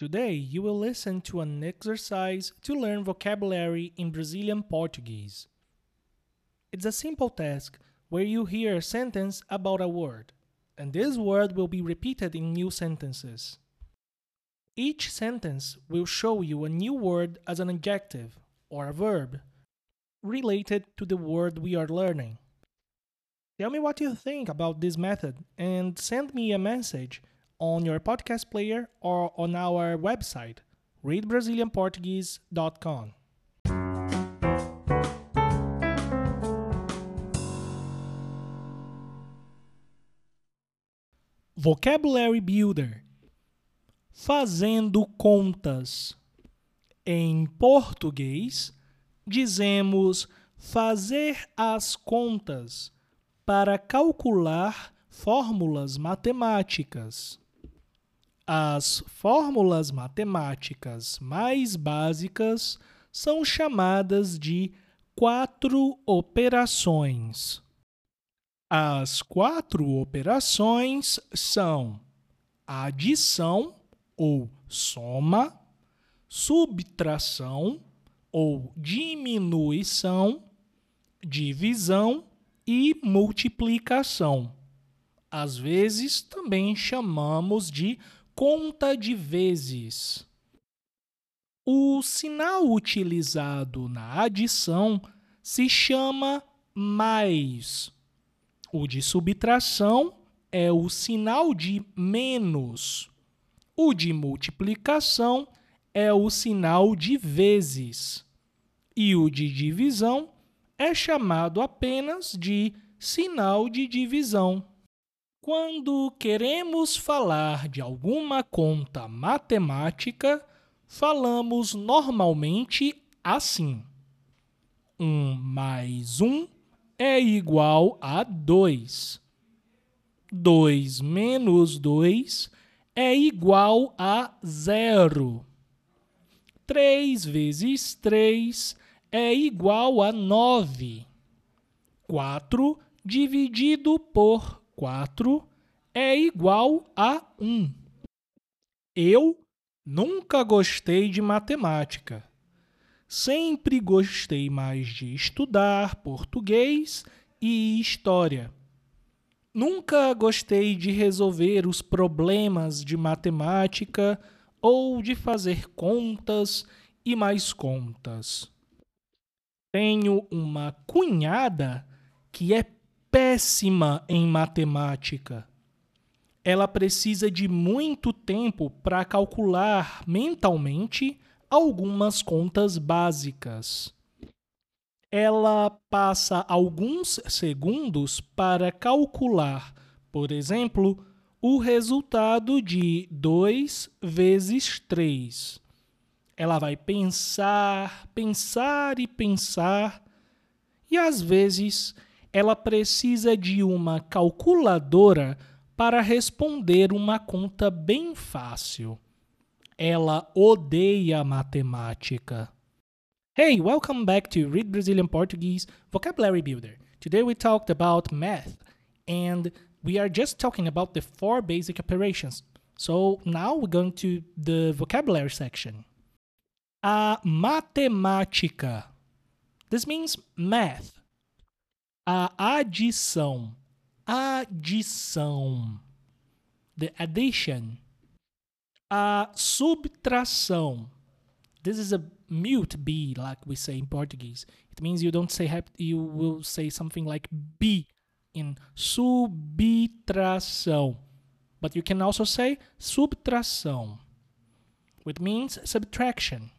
Today, you will listen to an exercise to learn vocabulary in Brazilian Portuguese. It's a simple task where you hear a sentence about a word, and this word will be repeated in new sentences. Each sentence will show you a new word as an adjective or a verb related to the word we are learning. Tell me what you think about this method and send me a message on your podcast player or on our website, readbrazilianportuguese.com. Vocabulary Builder Fazendo contas. Em português, dizemos fazer as contas para calcular fórmulas matemáticas. As fórmulas matemáticas mais básicas são chamadas de quatro operações. As quatro operações são adição ou soma, subtração ou diminuição, divisão e multiplicação. Às vezes também chamamos de conta de vezes. O sinal utilizado na adição se chama mais. O de subtração é o sinal de menos. O de multiplicação é o sinal de vezes. E o de divisão é chamado apenas de sinal de divisão. Quando queremos falar de alguma conta matemática, falamos normalmente assim: 1 mais 1 é igual a 2. 2 menos 2 é igual a zero. 3 vezes 3 é igual a 9. 4 dividido por 4 é igual a 1. Eu nunca gostei de matemática. Sempre gostei mais de estudar português e história. Nunca gostei de resolver os problemas de matemática ou de fazer contas e mais contas. Tenho uma cunhada que é péssima em matemática. Ela precisa de muito tempo para calcular mentalmente algumas contas básicas ela passa alguns segundos para calcular, por exemplo, o resultado de 2 vezes 3. Ela vai pensar, pensar e pensar, e às vezes ela precisa de uma calculadora para responder uma conta bem fácil. Ela odeia matemática. Hey, welcome back to Read Brazilian Portuguese Vocabulary Builder. Today we talked about math and we are just talking about the four basic operations. So now we're going to the vocabulary section. A matemática. This means math. A adição. Adição. The addition. A subtração. This is a mute B, like we say in Portuguese. It means you don't say you will say something like B in subtração. But you can also say subtração, which means subtraction.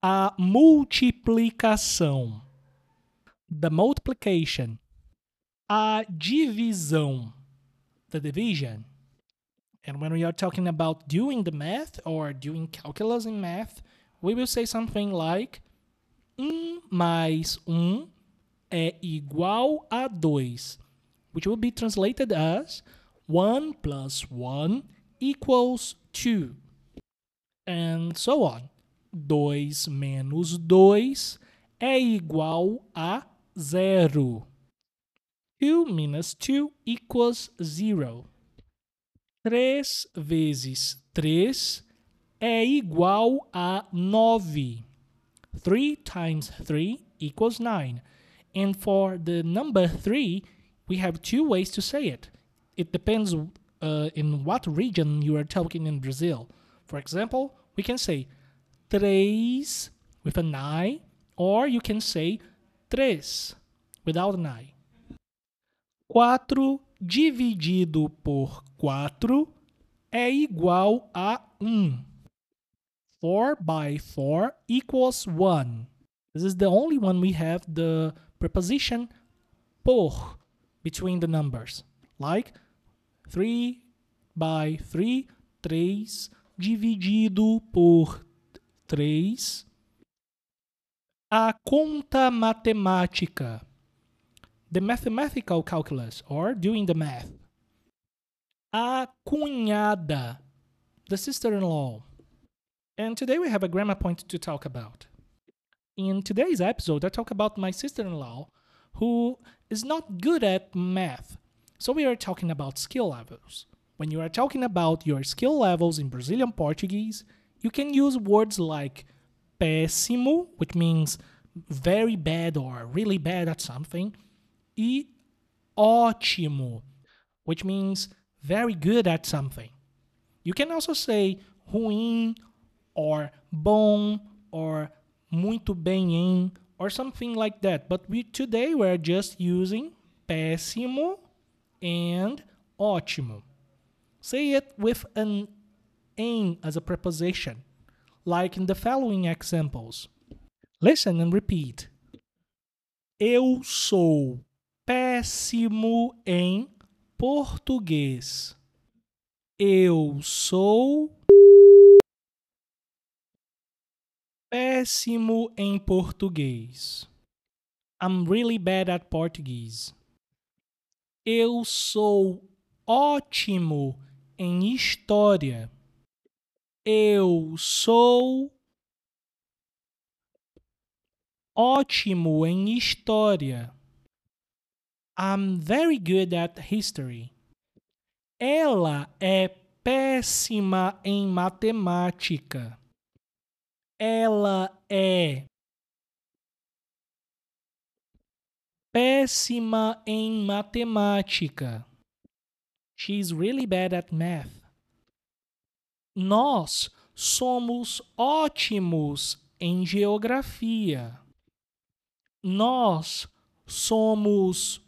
A multiplicação. The multiplication. A divisão. The division. And when we are talking about doing the math or doing calculus in math, we will say something like 1 mais 1 é igual a 2, which will be translated as 1 plus 1 equals 2. And so on. 2 menos 2 é igual a 0. 2 minus 2 equals 0. 3 vezes 3 é igual a 9. 3 times 3 equals 9. And for the number 3, we have two ways to say it. It depends uh, in what region you are talking in Brazil. For example, we can say três with an I, or you can say três without an I. 4 dividido por 4 é igual a 1. 4 by 4 equals 1. This is the only one we have the preposition por between the numbers. Like 3 by 3, 3 dividido por 3. A conta matemática. The mathematical calculus, or doing the math. A cunhada. The sister-in-law. And today we have a grammar point to talk about. In today's episode, I talk about my sister-in-law who is not good at math. So we are talking about skill levels. When you are talking about your skill levels in Brazilian Portuguese, you can use words like péssimo, which means very bad or really bad at something, e ótimo, which means very good at something. You can also say ruim or bom or muito bem em or something like that. But we today we're just using péssimo and ótimo. Say it with an em as a preposition, like in the following examples. Listen and repeat. Eu sou péssimo em português. Eu sou péssimo em português. I'm really bad at Portuguese. Eu sou ótimo em história. Eu sou ótimo em história. I'm very good at history. Ela é péssima em matemática. Ela é péssima em matemática. She's really bad at math. Nós somos ótimos em geografia. Nós somos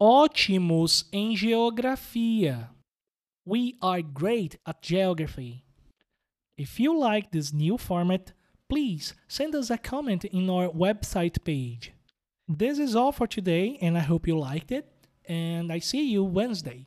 ótimos em geografia. We are great at geography. If you like this new format, please send us a comment in our website page. This is all for today, and I hope you liked it. And I see you Wednesday.